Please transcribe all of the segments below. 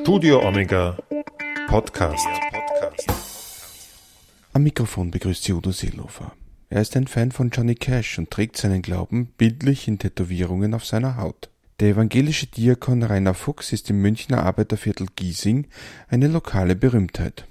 Studio Omega Podcast. Am Mikrofon begrüßt Sie Udo Seelofer. Er ist ein Fan von Johnny Cash und trägt seinen Glauben bildlich in Tätowierungen auf seiner Haut. Der evangelische Diakon Rainer Fuchs ist im Münchner Arbeiterviertel Giesing eine lokale Berühmtheit.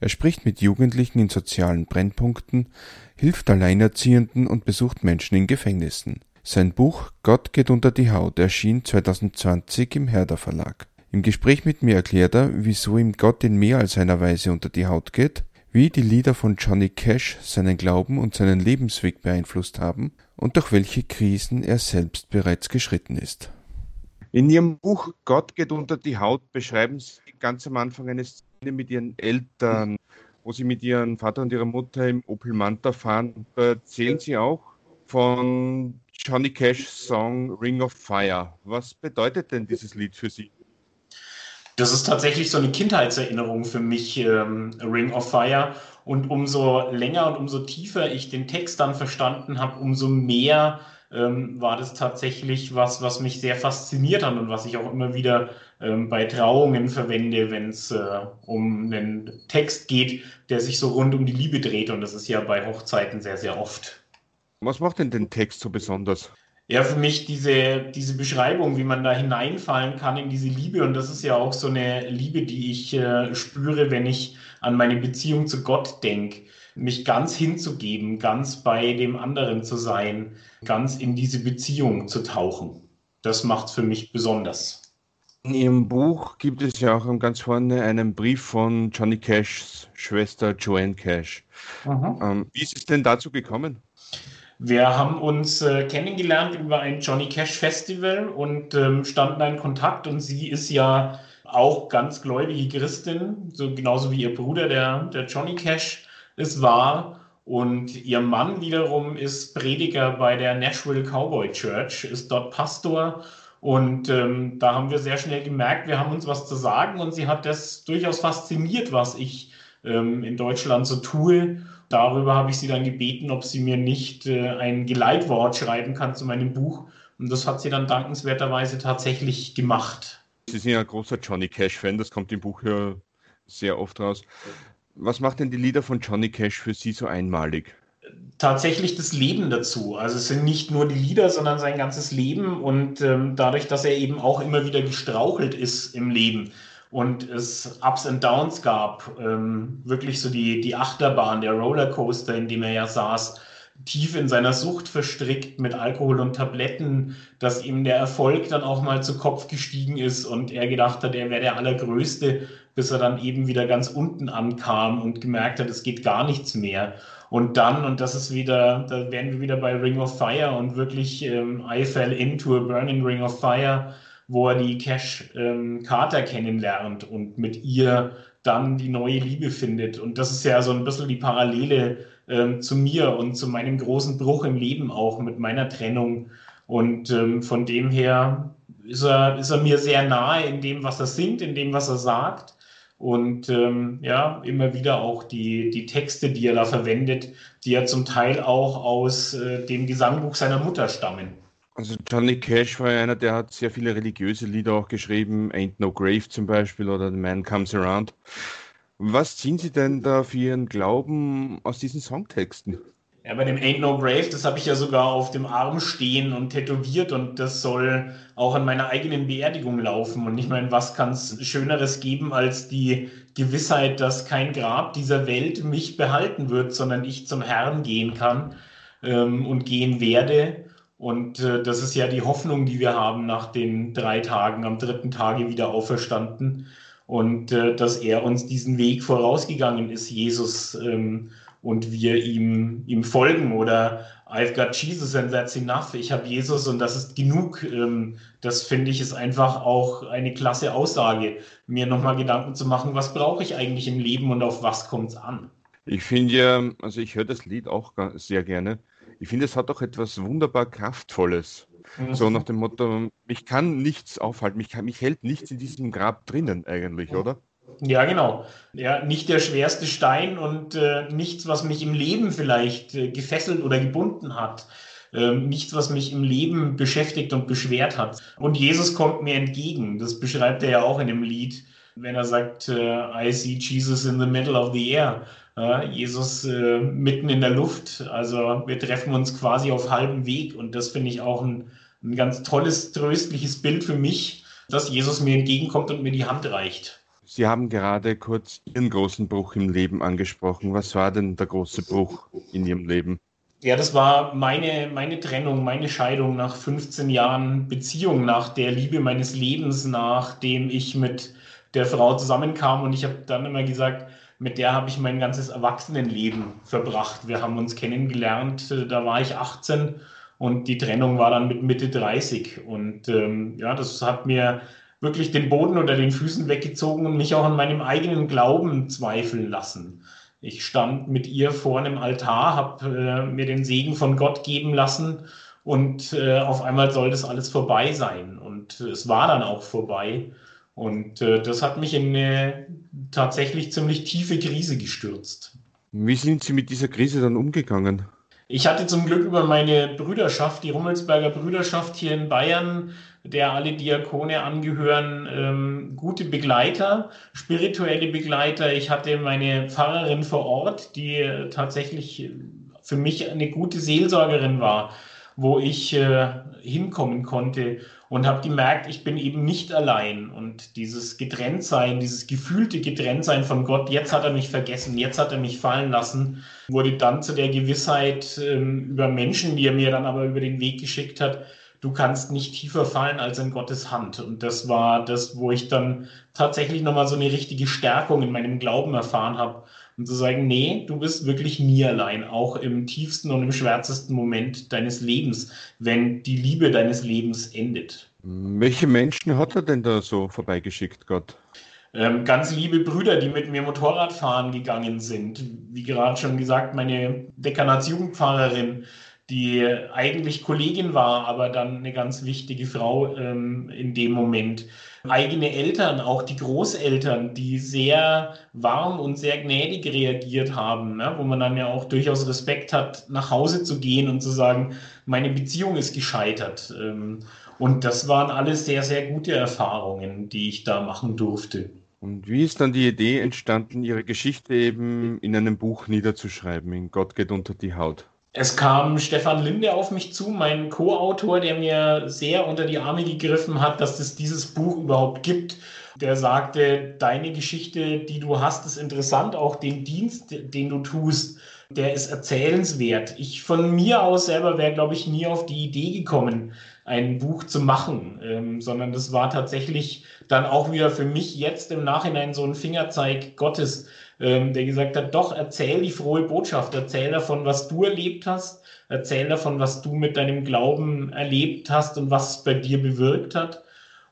Er spricht mit Jugendlichen in sozialen Brennpunkten, hilft Alleinerziehenden und besucht Menschen in Gefängnissen. Sein Buch Gott geht unter die Haut erschien 2020 im Herder Verlag. Im Gespräch mit mir erklärt er, wieso ihm Gott in mehr als einer Weise unter die Haut geht, wie die Lieder von Johnny Cash seinen Glauben und seinen Lebensweg beeinflusst haben und durch welche Krisen er selbst bereits geschritten ist. In Ihrem Buch Gott geht unter die Haut beschreiben Sie ganz am Anfang eine Szene mit Ihren Eltern, wo Sie mit Ihrem Vater und Ihrer Mutter im Opel Manta fahren. Erzählen Sie auch von Johnny Cash's Song Ring of Fire. Was bedeutet denn dieses Lied für Sie? Das ist tatsächlich so eine Kindheitserinnerung für mich, ähm, Ring of Fire. Und umso länger und umso tiefer ich den Text dann verstanden habe, umso mehr ähm, war das tatsächlich was, was mich sehr fasziniert hat und was ich auch immer wieder ähm, bei Trauungen verwende, wenn es äh, um einen Text geht, der sich so rund um die Liebe dreht. Und das ist ja bei Hochzeiten sehr, sehr oft. Was macht denn den Text so besonders? Ja, für mich diese, diese Beschreibung, wie man da hineinfallen kann in diese Liebe. Und das ist ja auch so eine Liebe, die ich äh, spüre, wenn ich an meine Beziehung zu Gott denke. Mich ganz hinzugeben, ganz bei dem anderen zu sein, ganz in diese Beziehung zu tauchen. Das macht es für mich besonders. In Ihrem Buch gibt es ja auch ganz vorne einen Brief von Johnny Cashs Schwester Joanne Cash. Ähm, wie ist es denn dazu gekommen? Wir haben uns äh, kennengelernt über ein Johnny Cash Festival und ähm, standen in Kontakt und sie ist ja auch ganz gläubige Christin, so genauso wie ihr Bruder, der, der Johnny Cash es war. Und ihr Mann wiederum ist Prediger bei der Nashville Cowboy Church, ist dort Pastor. Und ähm, da haben wir sehr schnell gemerkt, wir haben uns was zu sagen und sie hat das durchaus fasziniert, was ich ähm, in Deutschland so tue. Darüber habe ich sie dann gebeten, ob sie mir nicht äh, ein Geleitwort schreiben kann zu meinem Buch. Und das hat sie dann dankenswerterweise tatsächlich gemacht. Sie sind ja ein großer Johnny Cash-Fan, das kommt im Buch ja sehr oft raus. Was macht denn die Lieder von Johnny Cash für Sie so einmalig? Tatsächlich das Leben dazu. Also es sind nicht nur die Lieder, sondern sein ganzes Leben und ähm, dadurch, dass er eben auch immer wieder gestrauchelt ist im Leben und es Ups und Downs gab, ähm, wirklich so die, die Achterbahn, der Rollercoaster, in dem er ja saß, tief in seiner Sucht verstrickt mit Alkohol und Tabletten, dass ihm der Erfolg dann auch mal zu Kopf gestiegen ist und er gedacht hat, er wäre der Allergrößte, bis er dann eben wieder ganz unten ankam und gemerkt hat, es geht gar nichts mehr. Und dann, und das ist wieder, da wären wir wieder bei Ring of Fire und wirklich ähm, I fell into a burning ring of fire wo er die Cash ähm, Carter kennenlernt und mit ihr dann die neue Liebe findet. Und das ist ja so ein bisschen die Parallele ähm, zu mir und zu meinem großen Bruch im Leben auch mit meiner Trennung. Und ähm, von dem her ist er, ist er mir sehr nahe in dem, was er singt, in dem, was er sagt. Und ähm, ja, immer wieder auch die, die Texte, die er da verwendet, die ja zum Teil auch aus äh, dem Gesangbuch seiner Mutter stammen. Also Johnny Cash war einer, der hat sehr viele religiöse Lieder auch geschrieben, Ain't No Grave zum Beispiel oder The Man Comes Around. Was ziehen Sie denn da für Ihren Glauben aus diesen Songtexten? Ja, bei dem Ain't No Grave, das habe ich ja sogar auf dem Arm stehen und tätowiert und das soll auch an meiner eigenen Beerdigung laufen. Und ich meine, was kann es Schöneres geben als die Gewissheit, dass kein Grab dieser Welt mich behalten wird, sondern ich zum Herrn gehen kann ähm, und gehen werde. Und äh, das ist ja die Hoffnung, die wir haben nach den drei Tagen, am dritten Tage wieder auferstanden. Und äh, dass er uns diesen Weg vorausgegangen ist, Jesus, ähm, und wir ihm, ihm folgen. Oder I've got Jesus and that's enough. Ich habe Jesus und das ist genug. Ähm, das finde ich ist einfach auch eine klasse Aussage, mir nochmal Gedanken zu machen, was brauche ich eigentlich im Leben und auf was kommt es an. Ich finde ja, also ich höre das Lied auch sehr gerne ich finde, es hat auch etwas wunderbar Kraftvolles. Mhm. So nach dem Motto, mich kann nichts aufhalten, mich, kann, mich hält nichts in diesem Grab drinnen eigentlich, oder? Ja, genau. Ja, nicht der schwerste Stein und äh, nichts, was mich im Leben vielleicht äh, gefesselt oder gebunden hat. ähm, nichts, was mich im Leben beschäftigt und beschwert hat. Und Jesus kommt mir entgegen. Das beschreibt er ja auch in dem Lied, wenn er sagt, äh, I see Jesus in the middle of the air. Jesus äh, mitten in der Luft. Also wir treffen uns quasi auf halbem Weg. Und das finde ich auch ein, ein ganz tolles, tröstliches Bild für mich, dass Jesus mir entgegenkommt und mir die Hand reicht. Sie haben gerade kurz Ihren großen Bruch im Leben angesprochen. Was war denn der große Bruch in Ihrem Leben? Ja, das war meine, meine Trennung, meine Scheidung nach 15 Jahren Beziehung, nach der Liebe meines Lebens, nachdem ich mit der Frau zusammenkam. Und ich habe dann immer gesagt, mit der habe ich mein ganzes Erwachsenenleben verbracht. Wir haben uns kennengelernt, äh, da war ich 18 und die Trennung war dann mit Mitte 30. Und ähm, ja, das hat mir wirklich den Boden unter den Füßen weggezogen und mich auch an meinem eigenen Glauben zweifeln lassen. Ich stand mit ihr vor einem Altar, habe äh, mir den Segen von Gott geben lassen und äh, auf einmal soll das alles vorbei sein. Und es war dann auch vorbei. Und äh, das hat mich in eine tatsächlich ziemlich tiefe Krise gestürzt. Wie sind Sie mit dieser Krise dann umgegangen? Ich hatte zum Glück über meine Brüderschaft, die Rummelsberger Brüderschaft hier in Bayern, der alle Diakone angehören, ähm, gute Begleiter, spirituelle Begleiter. Ich hatte meine Pfarrerin vor Ort, die tatsächlich für mich eine gute Seelsorgerin war, wo ich äh, hinkommen konnte und habe gemerkt, ich bin eben nicht allein. Und dieses Getrenntsein, dieses gefühlte Getrenntsein von Gott, jetzt hat er mich vergessen, jetzt hat er mich fallen lassen, wurde dann zu der Gewissheit ähm, über Menschen, die er mir dann aber über den Weg geschickt hat, du kannst nicht tiefer fallen als in Gottes Hand. Und das war das, wo ich dann tatsächlich nochmal so eine richtige Stärkung in meinem Glauben erfahren habe. Und zu sagen, nee, du bist wirklich nie allein, auch im tiefsten und im schwärzesten Moment deines Lebens, wenn die Liebe deines Lebens endet. Welche Menschen hat er denn da so vorbeigeschickt, Gott? Ähm, ganz liebe Brüder, die mit mir Motorradfahren gegangen sind. Wie gerade schon gesagt, meine Dekanatsjugendpfarrerin, die eigentlich Kollegin war, aber dann eine ganz wichtige Frau ähm, in dem Moment. Eigene Eltern, auch die Großeltern, die sehr warm und sehr gnädig reagiert haben, ne? wo man dann ja auch durchaus Respekt hat, nach Hause zu gehen und zu sagen, meine Beziehung ist gescheitert. Ähm, und das waren alles sehr, sehr gute Erfahrungen, die ich da machen durfte. Und wie ist dann die Idee entstanden, Ihre Geschichte eben in einem Buch niederzuschreiben, in Gott geht unter die Haut? Es kam Stefan Linde auf mich zu, mein Co-Autor, der mir sehr unter die Arme gegriffen hat, dass es dieses Buch überhaupt gibt. Der sagte, deine Geschichte, die du hast, ist interessant, auch den Dienst, den du tust, der ist erzählenswert. Ich von mir aus selber wäre, glaube ich, nie auf die Idee gekommen, ein Buch zu machen, ähm, sondern das war tatsächlich dann auch wieder für mich jetzt im Nachhinein so ein Fingerzeig Gottes, ähm, der gesagt hat, doch, erzähl die frohe Botschaft, erzähl davon, was du erlebt hast, erzähl davon, was du mit deinem Glauben erlebt hast und was es bei dir bewirkt hat.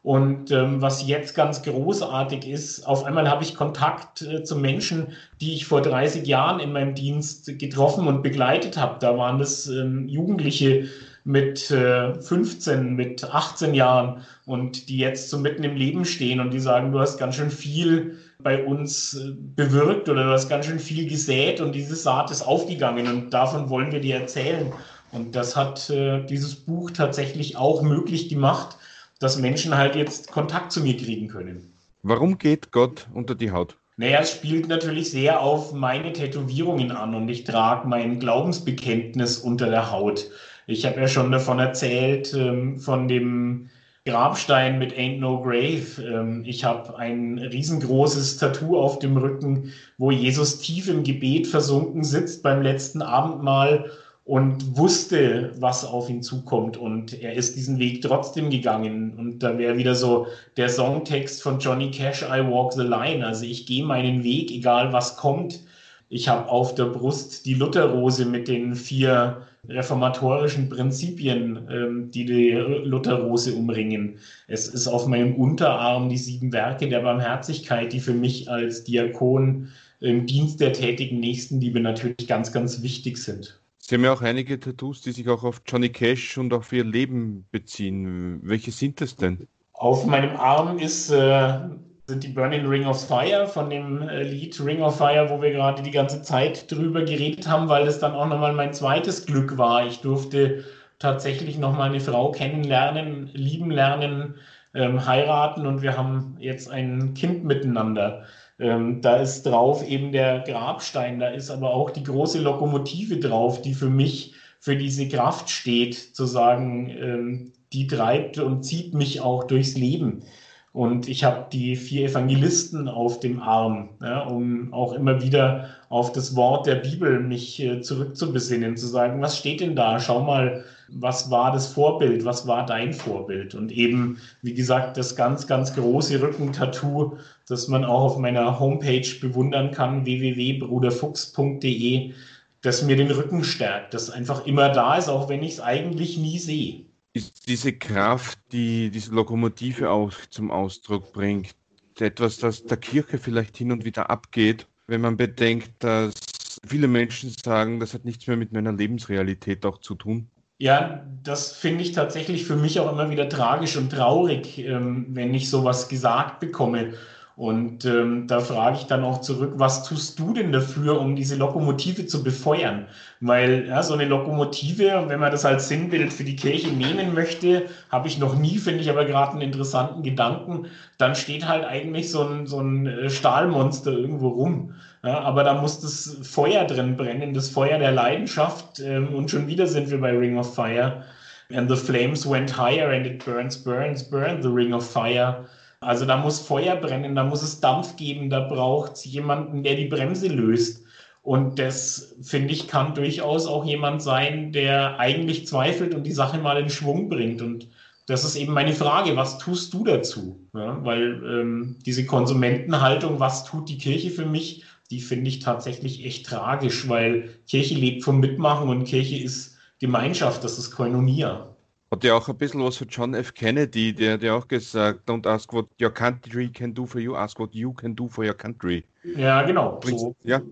Und ähm, was jetzt ganz großartig ist, auf einmal habe ich Kontakt äh, zu Menschen, die ich vor 30 Jahren in meinem Dienst getroffen und begleitet habe. Da waren das ähm, Jugendliche mit äh, 15, mit 18 Jahren und die jetzt so mitten im Leben stehen und die sagen, du hast ganz schön viel bei uns äh, bewirkt oder du hast ganz schön viel gesät und diese Saat ist aufgegangen und davon wollen wir dir erzählen. Und das hat äh, dieses Buch tatsächlich auch möglich gemacht, dass Menschen halt jetzt Kontakt zu mir kriegen können. Warum geht Gott unter die Haut? Naja, es spielt natürlich sehr auf meine Tätowierungen an und ich trage mein Glaubensbekenntnis unter der Haut. Ich habe ja schon davon erzählt, ähm, von dem Grabstein mit Ain't No Grave. Ähm, ich habe ein riesengroßes Tattoo auf dem Rücken, wo Jesus tief im Gebet versunken sitzt beim letzten Abendmahl und wusste, was auf ihn zukommt. Und er ist diesen Weg trotzdem gegangen. Und da wäre wieder so der Songtext von Johnny Cash, I Walk the Line. Also ich gehe meinen Weg, egal was kommt. Ich habe auf der Brust die Lutherrose mit den vier reformatorischen Prinzipien, ähm, die die Lutherrose umringen. Es ist auf meinem Unterarm die sieben Werke der Barmherzigkeit, die für mich als Diakon im Dienst der tätigen Nächstenliebe natürlich ganz, ganz wichtig sind. Sie haben ja auch einige Tattoos, die sich auch auf Johnny Cash und auf Ihr Leben beziehen. Welche sind das denn? Auf meinem Arm ist äh, sind die Burning Ring of Fire von dem äh, Lied Ring of Fire, wo wir gerade die ganze Zeit drüber geredet haben, weil es dann auch nochmal mein zweites Glück war. Ich durfte tatsächlich nochmal eine Frau kennenlernen, lieben lernen, ähm, heiraten und wir haben jetzt ein Kind miteinander. Ähm, da ist drauf eben der Grabstein, da ist aber auch die große Lokomotive drauf, die für mich für diese Kraft steht, zu sagen, ähm, die treibt und zieht mich auch durchs Leben. Und ich habe die vier Evangelisten auf dem Arm, ja, um auch immer wieder auf das Wort der Bibel mich äh, zurückzubesinnen, zu sagen, was steht denn da? Schau mal, was war das Vorbild? Was war dein Vorbild? Und eben, wie gesagt, das ganz, ganz große Rückentattoo, das man auch auf meiner Homepage bewundern kann, www.bruderfuchs.de, das mir den Rücken stärkt, das einfach immer da ist, auch wenn ich es eigentlich nie sehe ist diese Kraft, die diese Lokomotive auch zum Ausdruck bringt, etwas, das der Kirche vielleicht hin und wieder abgeht, wenn man bedenkt, dass viele Menschen sagen, das hat nichts mehr mit meiner Lebensrealität auch zu tun? Ja, das finde ich tatsächlich für mich auch immer wieder tragisch und traurig, ähm, wenn ich sowas gesagt bekomme. Und ähm, da frage ich dann auch zurück, was tust du denn dafür, um diese Lokomotive zu befeuern? Weil ja, so eine Lokomotive, wenn man das als Sinnbild für die Kirche nehmen möchte, habe ich noch nie, finde ich aber gerade einen interessanten Gedanken, dann steht halt eigentlich so ein, so ein äh, Stahlmonster irgendwo rum. Ja, aber da muss das Feuer drin brennen, das Feuer der Leidenschaft. Ähm, und schon wieder sind wir bei Ring of Fire. And the flames went higher and it burns, burns, burns the ring of fire. Also da muss Feuer brennen, da muss es Dampf geben, da braucht es jemanden, der die Bremse löst. Und das, finde ich, kann durchaus auch jemand sein, der eigentlich zweifelt und die Sache mal in Schwung bringt. Und das ist eben meine Frage, was tust du dazu? Ja, weil ähm, diese Konsumentenhaltung, was tut die Kirche für mich, die finde ich tatsächlich echt tragisch, weil Kirche lebt vom Mitmachen und Kirche ist Gemeinschaft, das ist Koinonia. Hat ja auch ein bisschen was von John F. Kennedy, der hat ja auch gesagt, don't ask what your country can do for you, ask what you can do for your country. Ja, genau. So. Ja.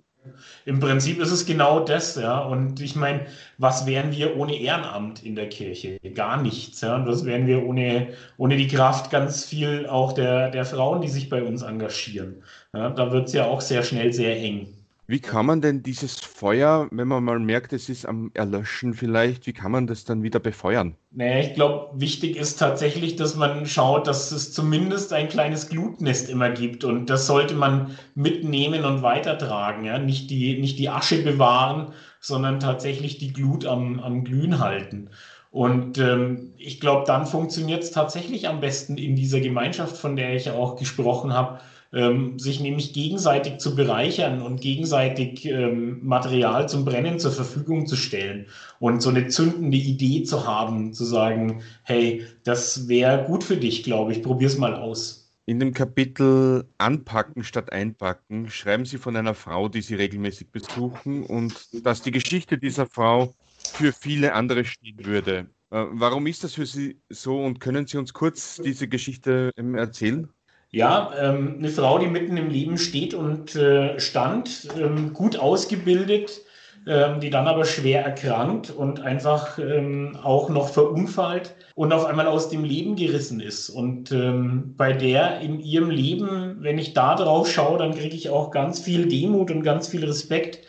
Im Prinzip ist es genau das, ja. Und ich meine, was wären wir ohne Ehrenamt in der Kirche? Gar nichts, ja. Und was wären wir ohne, ohne die Kraft ganz viel auch der, der Frauen, die sich bei uns engagieren? Ja, da wird es ja auch sehr schnell sehr eng. Wie kann man denn dieses Feuer, wenn man mal merkt, es ist am Erlöschen vielleicht, wie kann man das dann wieder befeuern? Naja, ich glaube, wichtig ist tatsächlich, dass man schaut, dass es zumindest ein kleines Glutnest immer gibt. Und das sollte man mitnehmen und weitertragen. Ja? Nicht, die, nicht die Asche bewahren, sondern tatsächlich die Glut am, am Glühen halten. Und ähm, ich glaube, dann funktioniert es tatsächlich am besten in dieser Gemeinschaft, von der ich auch gesprochen habe ähm, sich nämlich gegenseitig zu bereichern und gegenseitig ähm, Material zum Brennen zur Verfügung zu stellen und so eine zündende Idee zu haben, zu sagen, hey, das wäre gut für dich, glaube ich, probier's mal aus. In dem Kapitel Anpacken statt Einpacken schreiben Sie von einer Frau, die Sie regelmäßig besuchen und dass die Geschichte dieser Frau für viele andere stehen würde. Äh, warum ist das für Sie so und können Sie uns kurz diese Geschichte ähm, erzählen? Ja, ähm, eine Frau, die mitten im Leben steht und äh, stand, ähm, gut ausgebildet, ähm, die dann aber schwer erkrankt und einfach ähm, auch noch verunfallt und auf einmal aus dem Leben gerissen ist. Und ähm, bei der in ihrem Leben, wenn ich da drauf schaue, dann kriege ich auch ganz viel Demut und ganz viel Respekt,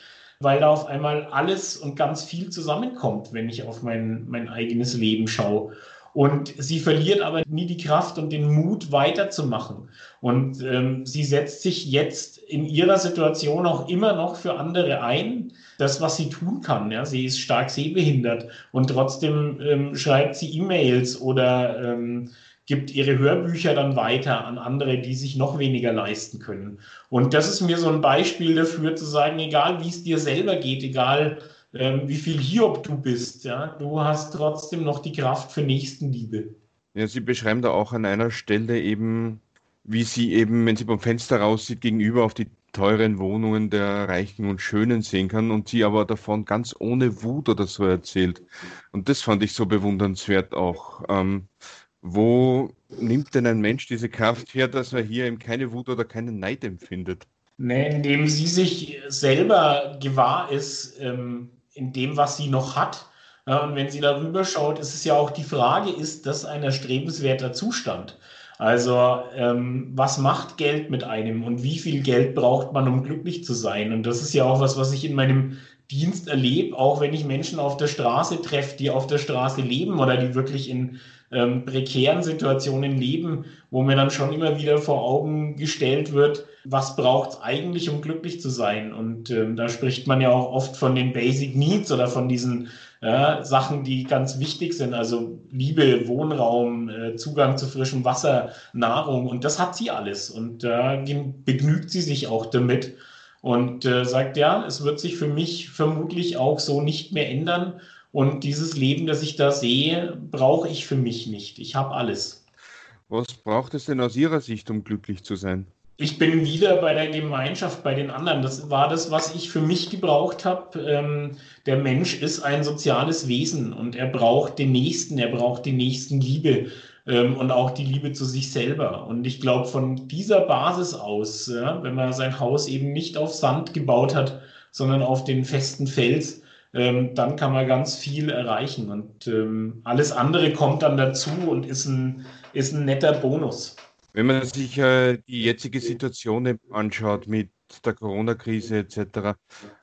weil da auf einmal alles und ganz viel zusammenkommt, wenn ich auf mein, mein eigenes Leben schaue. Und sie verliert aber nie die Kraft und den Mut weiterzumachen. Und ähm, sie setzt sich jetzt in ihrer Situation auch immer noch für andere ein, das, was sie tun kann. Ja, sie ist stark sehbehindert und trotzdem ähm, schreibt sie E-Mails oder ähm, gibt ihre Hörbücher dann weiter an andere, die sich noch weniger leisten können. Und das ist mir so ein Beispiel dafür zu sagen, egal wie es dir selber geht, egal ähm, wie viel Hiob du bist. Ja? Du hast trotzdem noch die Kraft für Nächstenliebe. Ja, Sie beschreiben da auch an einer Stelle eben, wie sie eben, wenn sie beim Fenster raussieht, gegenüber auf die teuren Wohnungen der Reichen und Schönen sehen kann und sie aber davon ganz ohne Wut oder so erzählt. Und das fand ich so bewundernswert auch. Ähm, wo nimmt denn ein Mensch diese Kraft her, dass er hier eben keine Wut oder keinen Neid empfindet? Nee, indem sie sich selber gewahr ist, ähm, in dem, was sie noch hat. und wenn sie darüber schaut, ist es ja auch die Frage, ist das ein erstrebenswerter Zustand? Also ähm, was macht Geld mit einem und wie viel Geld braucht man, um glücklich zu sein? Und das ist ja auch was, was ich in meinem Dienst erlebe, auch wenn ich Menschen auf der Straße treffe, die auf der Straße leben oder die wirklich in ähm, prekären Situationen leben, wo mir dann schon immer wieder vor Augen gestellt wird, was braucht es eigentlich, um glücklich zu sein? Und ähm, da spricht man ja auch oft von den Basic Needs oder von diesen ja, Sachen, die ganz wichtig sind, also Liebe, Wohnraum, äh, Zugang zu frischem Wasser, Nahrung und das hat sie alles und da äh, begnügt sie sich auch damit und äh, sagt, ja, es wird sich für mich vermutlich auch so nicht mehr ändern und dieses Leben, das ich da sehe, brauche ich für mich nicht. Ich habe alles. Was braucht es denn aus Ihrer Sicht, um glücklich zu sein? Ich bin wieder bei der Gemeinschaft, bei den anderen. Das war das, was ich für mich gebraucht habe. Ähm, der Mensch ist ein soziales Wesen und er braucht den Nächsten, er braucht die Nächstenliebe ähm, und auch die Liebe zu sich selber. Und ich glaube, von dieser Basis aus, ja, wenn man sein Haus eben nicht auf Sand gebaut hat, sondern auf den festen Fels, ähm, dann kann man ganz viel erreichen. Und ähm, alles andere kommt dann dazu und ist ein, ist ein netter Bonus. Wenn man sich äh, die jetzige Situation anschaut mit der Corona-Krise etc.,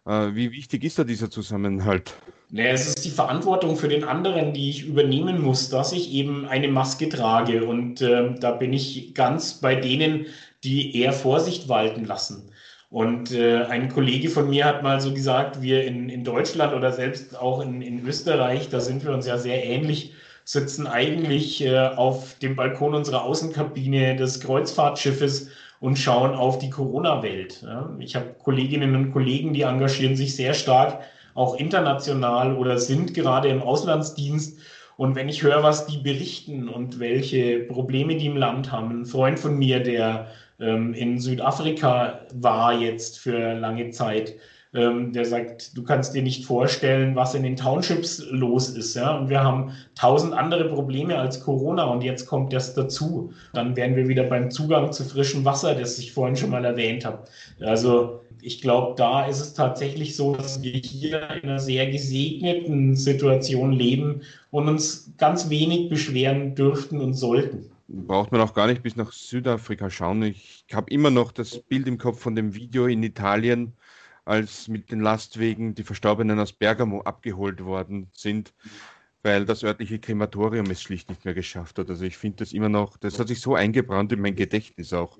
äh, wie wichtig ist da dieser Zusammenhalt? Ja, es ist die Verantwortung für den anderen, die ich übernehmen muss, dass ich eben eine Maske trage. Und äh, da bin ich ganz bei denen, die eher Vorsicht walten lassen. Und äh, ein Kollege von mir hat mal so gesagt, wir in, in Deutschland oder selbst auch in, in Österreich, da sind wir uns ja sehr ähnlich, sitzen eigentlich äh, auf dem Balkon unserer Außenkabine des Kreuzfahrtschiffes und schauen auf die Corona-Welt. Ja. Ich habe Kolleginnen und Kollegen, die engagieren sich sehr stark, auch international oder sind gerade im Auslandsdienst. Und wenn ich höre, was die berichten und welche Probleme die im Land haben, ein Freund von mir, der ähm, in Südafrika war jetzt für lange Zeit, ähm, der sagt, du kannst dir nicht vorstellen, was in den Townships los ist. Ja? Und wir haben tausend andere Probleme als Corona und jetzt kommt das dazu. Dann wären wir wieder beim Zugang zu frischem Wasser, das ich vorhin schon mal erwähnt habe. Also ich glaube, da ist es tatsächlich so, dass wir hier in einer sehr gesegneten Situation leben und uns ganz wenig beschweren dürften und sollten braucht man auch gar nicht bis nach Südafrika schauen. Ich habe immer noch das Bild im Kopf von dem Video in Italien, als mit den Lastwegen die Verstorbenen aus Bergamo abgeholt worden sind, weil das örtliche Krematorium es schlicht nicht mehr geschafft hat. Also ich finde das immer noch, das hat sich so eingebrannt in mein Gedächtnis auch.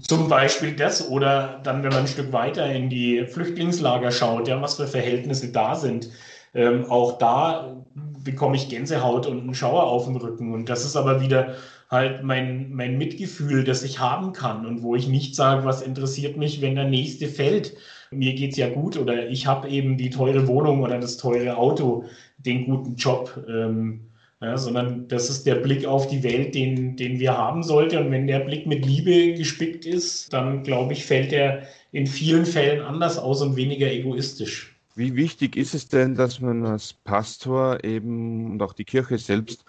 Zum Beispiel das oder dann, wenn man ein Stück weiter in die Flüchtlingslager schaut, ja, was für Verhältnisse da sind. Ähm, auch da bekomme ich Gänsehaut und einen Schauer auf dem Rücken. Und das ist aber wieder halt mein, mein Mitgefühl, das ich haben kann und wo ich nicht sage, was interessiert mich, wenn der nächste fällt. Mir geht es ja gut oder ich habe eben die teure Wohnung oder das teure Auto, den guten Job. Ähm, ja, sondern das ist der Blick auf die Welt, den, den wir haben sollten. Und wenn der Blick mit Liebe gespickt ist, dann glaube ich, fällt er in vielen Fällen anders aus und weniger egoistisch. Wie wichtig ist es denn, dass man als Pastor eben und auch die Kirche selbst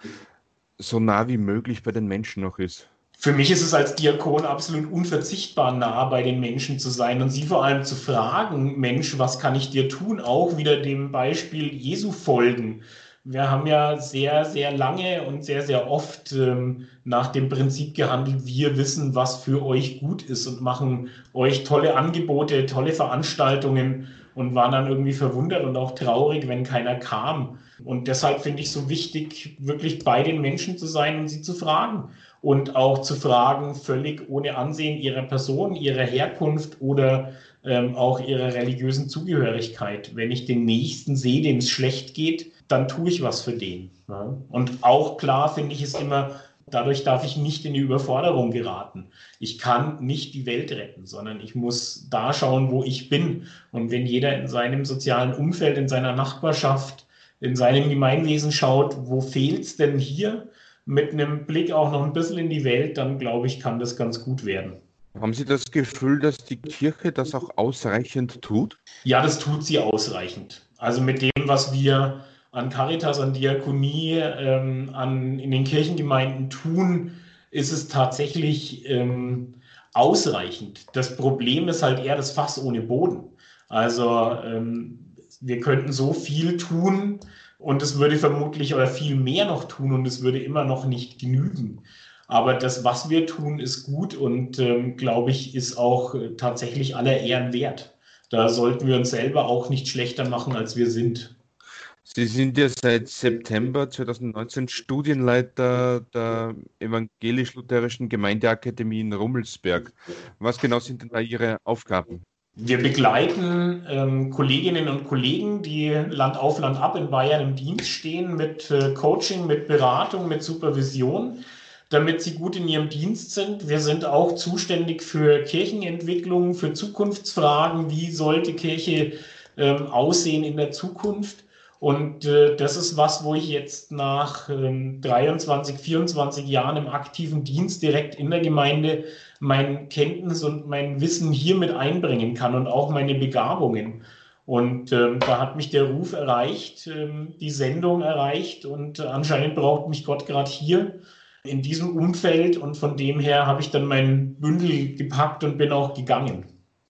so nah wie möglich bei den Menschen noch ist. Für mich ist es als Diakon absolut unverzichtbar, nah bei den Menschen zu sein und sie vor allem zu fragen, Mensch, was kann ich dir tun? Auch wieder dem Beispiel Jesu folgen. Wir haben ja sehr, sehr lange und sehr, sehr oft ähm, nach dem Prinzip gehandelt, wir wissen, was für euch gut ist und machen euch tolle Angebote, tolle Veranstaltungen und waren dann irgendwie verwundert und auch traurig, wenn keiner kam. Und deshalb finde ich so wichtig, wirklich bei den Menschen zu sein und sie zu fragen. Und auch zu fragen, völlig ohne Ansehen ihrer Person, ihrer Herkunft oder ähm, auch ihrer religiösen Zugehörigkeit. Wenn ich den Nächsten sehe, dem es schlecht geht, dann tue ich was für den. Ja? Und auch klar finde ich es immer, Dadurch darf ich nicht in die Überforderung geraten. Ich kann nicht die Welt retten, sondern ich muss da schauen, wo ich bin. Und wenn jeder in seinem sozialen Umfeld, in seiner Nachbarschaft, in seinem Gemeinwesen schaut, wo fehlt es denn hier, mit einem Blick auch noch ein bisschen in die Welt, dann glaube ich, kann das ganz gut werden. Haben Sie das Gefühl, dass die Kirche das auch ausreichend tut? Ja, das tut sie ausreichend. Also mit dem, was wir an Caritas, an Diakonie, ähm, an, in den Kirchengemeinden tun, ist es tatsächlich ähm, ausreichend. Das Problem ist halt eher das Fass ohne Boden. Also ähm, wir könnten so viel tun und es würde vermutlich oder viel mehr noch tun und es würde immer noch nicht genügen. Aber das, was wir tun, ist gut und ähm, glaube ich, ist auch äh, tatsächlich aller Ehren wert. Da sollten wir uns selber auch nicht schlechter machen, als wir sind. Sie sind ja seit September 2019 Studienleiter der Evangelisch-Lutherischen Gemeindeakademie in Rummelsberg. Was genau sind denn da Ihre Aufgaben? Wir begleiten ähm, Kolleginnen und Kollegen, die Land auf Land ab in Bayern im Dienst stehen, mit äh, Coaching, mit Beratung, mit Supervision, damit sie gut in ihrem Dienst sind. Wir sind auch zuständig für Kirchenentwicklung, für Zukunftsfragen. Wie sollte Kirche ähm, aussehen in der Zukunft? Und äh, das ist was, wo ich jetzt nach ähm, 23, 24 Jahren im aktiven Dienst direkt in der Gemeinde mein Kenntnis und mein Wissen hier mit einbringen kann und auch meine Begabungen. Und ähm, da hat mich der Ruf erreicht, ähm, die Sendung erreicht und anscheinend braucht mich Gott gerade hier in diesem Umfeld und von dem her habe ich dann mein Bündel gepackt und bin auch gegangen.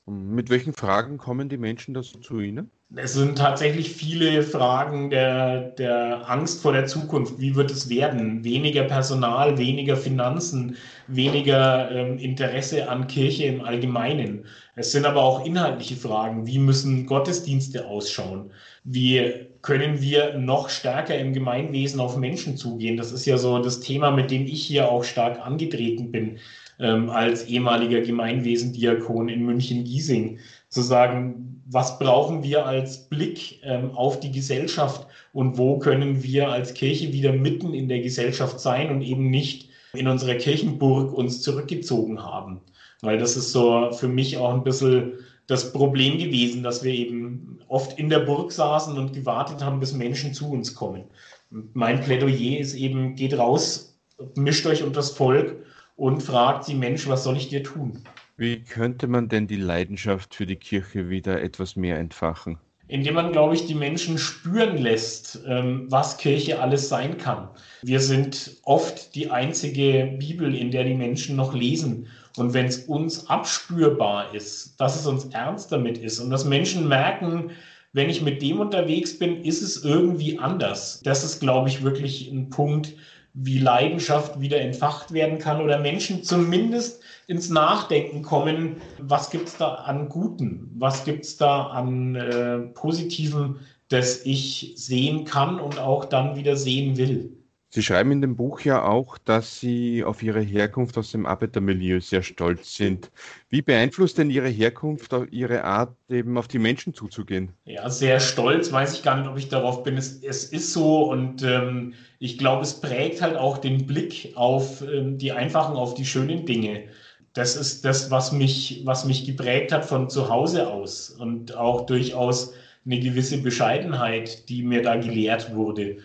Mit welchen Fragen kommen die Menschen das zu Ihnen? Es sind tatsächlich viele Fragen der, der Angst vor der Zukunft. Wie wird es werden? Weniger Personal, weniger Finanzen, weniger ähm, Interesse an Kirche im Allgemeinen. Es sind aber auch inhaltliche Fragen. Wie müssen Gottesdienste ausschauen? Wie können wir noch stärker im Gemeinwesen auf Menschen zugehen? Das ist ja so das Thema, mit dem ich hier auch stark angetreten bin ähm, als ehemaliger Gemeinwesendiakon in München-Giesing zu sagen, was brauchen wir als Blick ähm, auf die Gesellschaft und wo können wir als Kirche wieder mitten in der Gesellschaft sein und eben nicht in unserer Kirchenburg uns zurückgezogen haben. Weil das ist so für mich auch ein bisschen das Problem gewesen, dass wir eben oft in der Burg saßen und gewartet haben, bis Menschen zu uns kommen. mein Plädoyer ist eben, geht raus, mischt euch unter das Volk und fragt sie, Mensch, was soll ich dir tun? Wie könnte man denn die Leidenschaft für die Kirche wieder etwas mehr entfachen? Indem man, glaube ich, die Menschen spüren lässt, ähm, was Kirche alles sein kann. Wir sind oft die einzige Bibel, in der die Menschen noch lesen. Und wenn es uns abspürbar ist, dass es uns ernst damit ist und dass Menschen merken, wenn ich mit dem unterwegs bin, ist es irgendwie anders. Das ist, glaube ich, wirklich ein Punkt, wie Leidenschaft wieder entfacht werden kann oder Menschen zumindest ins Nachdenken kommen, was gibt es da an Guten, was gibt es da an äh, Positiven, das ich sehen kann und auch dann wieder sehen will. Sie schreiben in dem Buch ja auch, dass Sie auf Ihre Herkunft aus dem Arbeitermilieu sehr stolz sind. Wie beeinflusst denn Ihre Herkunft Ihre Art, eben auf die Menschen zuzugehen? Ja, sehr stolz, weiß ich gar nicht, ob ich darauf bin. Es, es ist so und ähm, ich glaube, es prägt halt auch den Blick auf ähm, die einfachen, auf die schönen Dinge. Das ist das, was mich, was mich geprägt hat von zu Hause aus und auch durchaus eine gewisse Bescheidenheit, die mir da gelehrt wurde.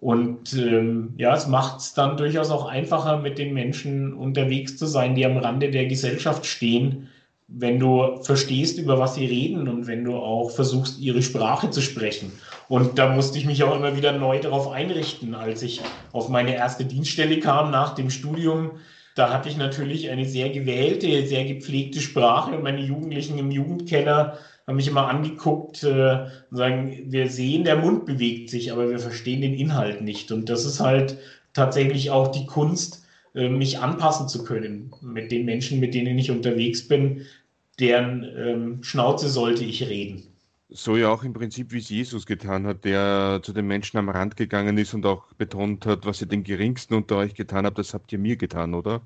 Und ähm, ja, es macht es dann durchaus auch einfacher, mit den Menschen unterwegs zu sein, die am Rande der Gesellschaft stehen, wenn du verstehst, über was sie reden und wenn du auch versuchst, ihre Sprache zu sprechen. Und da musste ich mich auch immer wieder neu darauf einrichten, als ich auf meine erste Dienststelle kam nach dem Studium. Da hatte ich natürlich eine sehr gewählte, sehr gepflegte Sprache und meine Jugendlichen im Jugendkeller haben mich immer angeguckt äh, und sagen, wir sehen, der Mund bewegt sich, aber wir verstehen den Inhalt nicht. Und das ist halt tatsächlich auch die Kunst, äh, mich anpassen zu können mit den Menschen, mit denen ich unterwegs bin, deren ähm, Schnauze sollte ich reden. So ja auch im Prinzip, wie es Jesus getan hat, der zu den Menschen am Rand gegangen ist und auch betont hat, was ihr den Geringsten unter euch getan habt, das habt ihr mir getan, oder?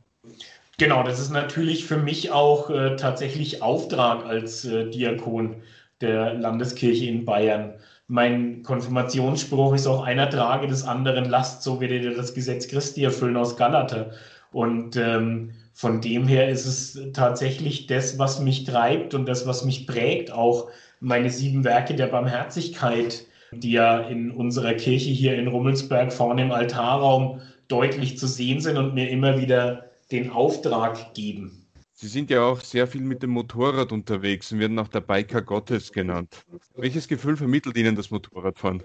Genau, das ist natürlich für mich auch äh, tatsächlich Auftrag als äh, Diakon der Landeskirche in Bayern. Mein Konfirmationsspruch ist auch einer trage des anderen Last, so werdet ihr das Gesetz Christi erfüllen aus Galater. Und ähm, von dem her ist es tatsächlich das, was mich treibt und das, was mich prägt, auch meine sieben Werke der Barmherzigkeit, die ja in unserer Kirche hier in Rummelsberg vorne im Altarraum deutlich zu sehen sind und mir immer wieder den Auftrag geben. Sie sind ja auch sehr viel mit dem Motorrad unterwegs und werden auch der Biker Gottes genannt. Welches Gefühl vermittelt Ihnen das Motorradfahren?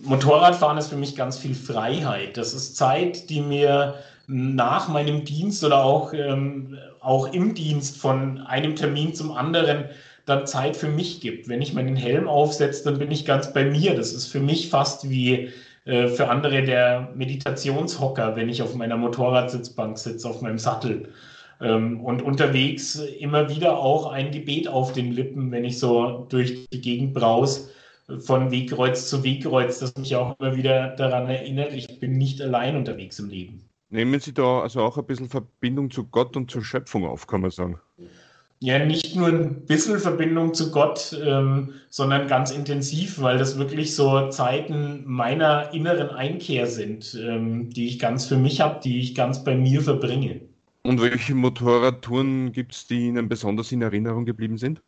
Motorradfahren ist für mich ganz viel Freiheit. Das ist Zeit, die mir nach meinem Dienst oder auch, ähm, auch im Dienst von einem Termin zum anderen dann Zeit für mich gibt. Wenn ich meinen Helm aufsetze, dann bin ich ganz bei mir. Das ist für mich fast wie äh, für andere der Meditationshocker, wenn ich auf meiner Motorradsitzbank sitze, auf meinem Sattel. Ähm, und unterwegs immer wieder auch ein Gebet auf den Lippen, wenn ich so durch die Gegend braus, von Wegkreuz zu Wegkreuz, das mich auch immer wieder daran erinnert, ich bin nicht allein unterwegs im Leben. Nehmen Sie da also auch ein bisschen Verbindung zu Gott und zur Schöpfung auf, kann man sagen? Ja, nicht nur ein bisschen Verbindung zu Gott, ähm, sondern ganz intensiv, weil das wirklich so Zeiten meiner inneren Einkehr sind, ähm, die ich ganz für mich habe, die ich ganz bei mir verbringe. Und welche Motorradtouren gibt es, die Ihnen besonders in Erinnerung geblieben sind?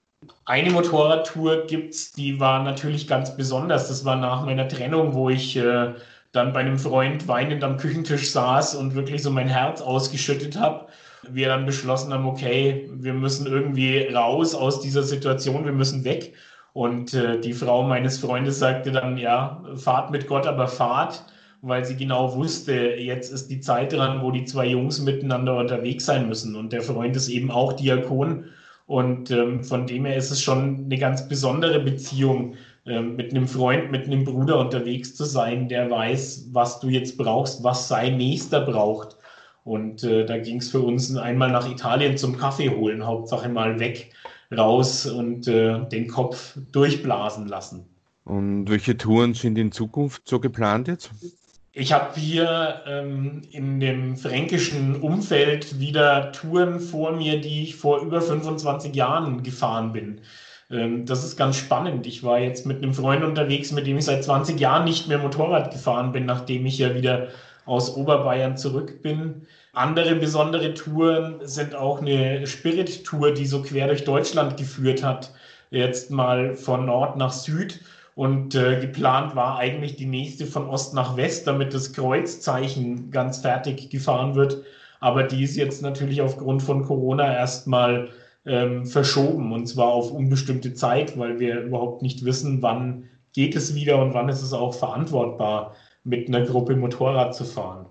Eine Motorradtour gibt es, die war natürlich ganz besonders. Das war nach meiner Trennung, wo ich äh, dann bei einem Freund weinend am Küchentisch saß und wirklich so mein Herz ausgeschüttet habe wir dann beschlossen haben, okay, wir müssen irgendwie raus aus dieser Situation, wir müssen weg. Und äh, die Frau meines Freundes sagte dann, ja, fahrt mit Gott, aber fahrt, weil sie genau wusste, jetzt ist die Zeit dran, wo die zwei Jungs miteinander unterwegs sein müssen. Und der Freund ist eben auch Diakon. Und ähm, von dem her ist es schon eine ganz besondere Beziehung, ähm, mit einem Freund, mit einem Bruder unterwegs zu sein, der weiß, was du jetzt brauchst, was sein Nächster braucht. Und äh, da ging es für uns einmal nach Italien zum Kaffee holen, Hauptsache mal weg, raus und äh, den Kopf durchblasen lassen. Und welche Touren sind in Zukunft so geplant jetzt? Ich habe hier ähm, in dem fränkischen Umfeld wieder Touren vor mir, die ich vor über 25 Jahren gefahren bin. Ähm, das ist ganz spannend. Ich war jetzt mit einem Freund unterwegs, mit dem ich seit 20 Jahren nicht mehr Motorrad gefahren bin, nachdem ich ja wieder aus Oberbayern zurück bin. Andere besondere Touren sind auch eine Spirit-Tour, die so quer durch Deutschland geführt hat. Jetzt mal von Nord nach Süd. Und äh, geplant war eigentlich die nächste von Ost nach West, damit das Kreuzzeichen ganz fertig gefahren wird. Aber die ist jetzt natürlich aufgrund von Corona erstmal ähm, verschoben und zwar auf unbestimmte Zeit, weil wir überhaupt nicht wissen, wann geht es wieder und wann ist es auch verantwortbar, mit einer Gruppe Motorrad zu fahren.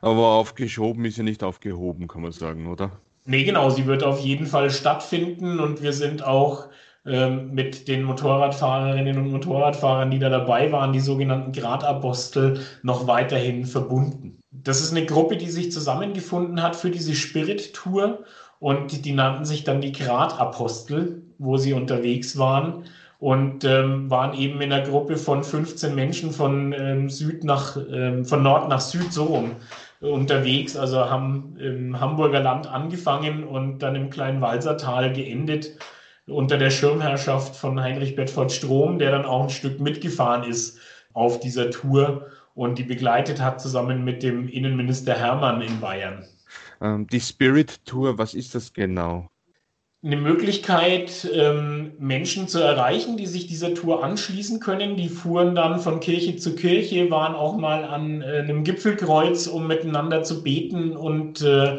Aber aufgeschoben ist ja nicht aufgehoben, kann man sagen, oder? Nee, genau, sie wird auf jeden Fall stattfinden und wir sind auch ähm, mit den Motorradfahrerinnen und Motorradfahrern, die da dabei waren, die sogenannten Gradapostel, noch weiterhin verbunden. Das ist eine Gruppe, die sich zusammengefunden hat für diese Spirit-Tour und die nannten sich dann die Gradapostel, wo sie unterwegs waren und ähm, waren eben in einer Gruppe von 15 Menschen von ähm, Süd nach ähm, von Nord nach Süd so rum unterwegs. Also haben im Hamburger Land angefangen und dann im kleinen Walsertal geendet unter der Schirmherrschaft von Heinrich Bedford Strom, der dann auch ein Stück mitgefahren ist auf dieser Tour und die begleitet hat zusammen mit dem Innenminister Hermann in Bayern. Ähm, die Spirit Tour, was ist das genau? Eine Möglichkeit, ähm, Menschen zu erreichen, die sich dieser Tour anschließen können. Die fuhren dann von Kirche zu Kirche, waren auch mal an äh, einem Gipfelkreuz, um miteinander zu beten und äh,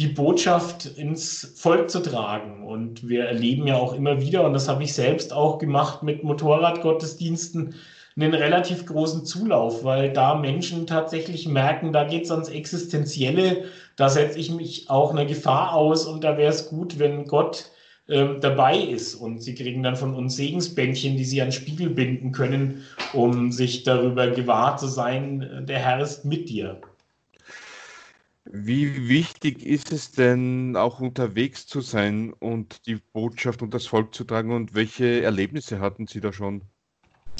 die Botschaft ins Volk zu tragen. Und wir erleben ja auch immer wieder, und das habe ich selbst auch gemacht mit Motorradgottesdiensten, einen relativ großen Zulauf, weil da Menschen tatsächlich merken, da geht es ans Existenzielle, da setze ich mich auch einer Gefahr aus und da wäre es gut, wenn Gott ähm, dabei ist und sie kriegen dann von uns Segensbändchen, die sie an Spiegel binden können, um sich darüber gewahr zu sein, der Herr ist mit dir. Wie wichtig ist es denn, auch unterwegs zu sein und die Botschaft und das Volk zu tragen und welche Erlebnisse hatten Sie da schon?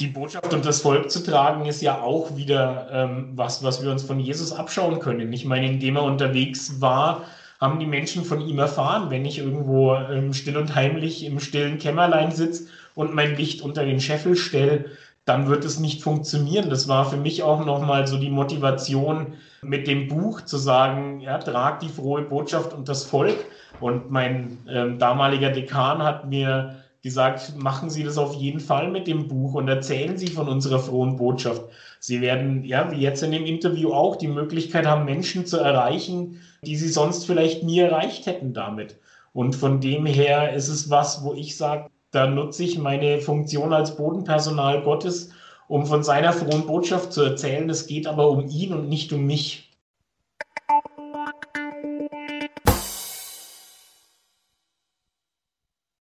Die Botschaft und das Volk zu tragen, ist ja auch wieder ähm, was, was wir uns von Jesus abschauen können. Ich meine, indem er unterwegs war, haben die Menschen von ihm erfahren. Wenn ich irgendwo ähm, still und heimlich im stillen Kämmerlein sitze und mein Licht unter den Scheffel stelle, dann wird es nicht funktionieren. Das war für mich auch nochmal so die Motivation mit dem Buch zu sagen, ja, trag die frohe Botschaft und das Volk. Und mein ähm, damaliger Dekan hat mir gesagt, machen Sie das auf jeden Fall mit dem Buch und erzählen Sie von unserer frohen Botschaft. Sie werden, ja, wie jetzt in dem Interview auch, die Möglichkeit haben, Menschen zu erreichen, die Sie sonst vielleicht nie erreicht hätten damit. Und von dem her ist es was, wo ich sage, da nutze ich meine Funktion als Bodenpersonal Gottes, um von seiner frohen Botschaft zu erzählen. Es geht aber um ihn und nicht um mich.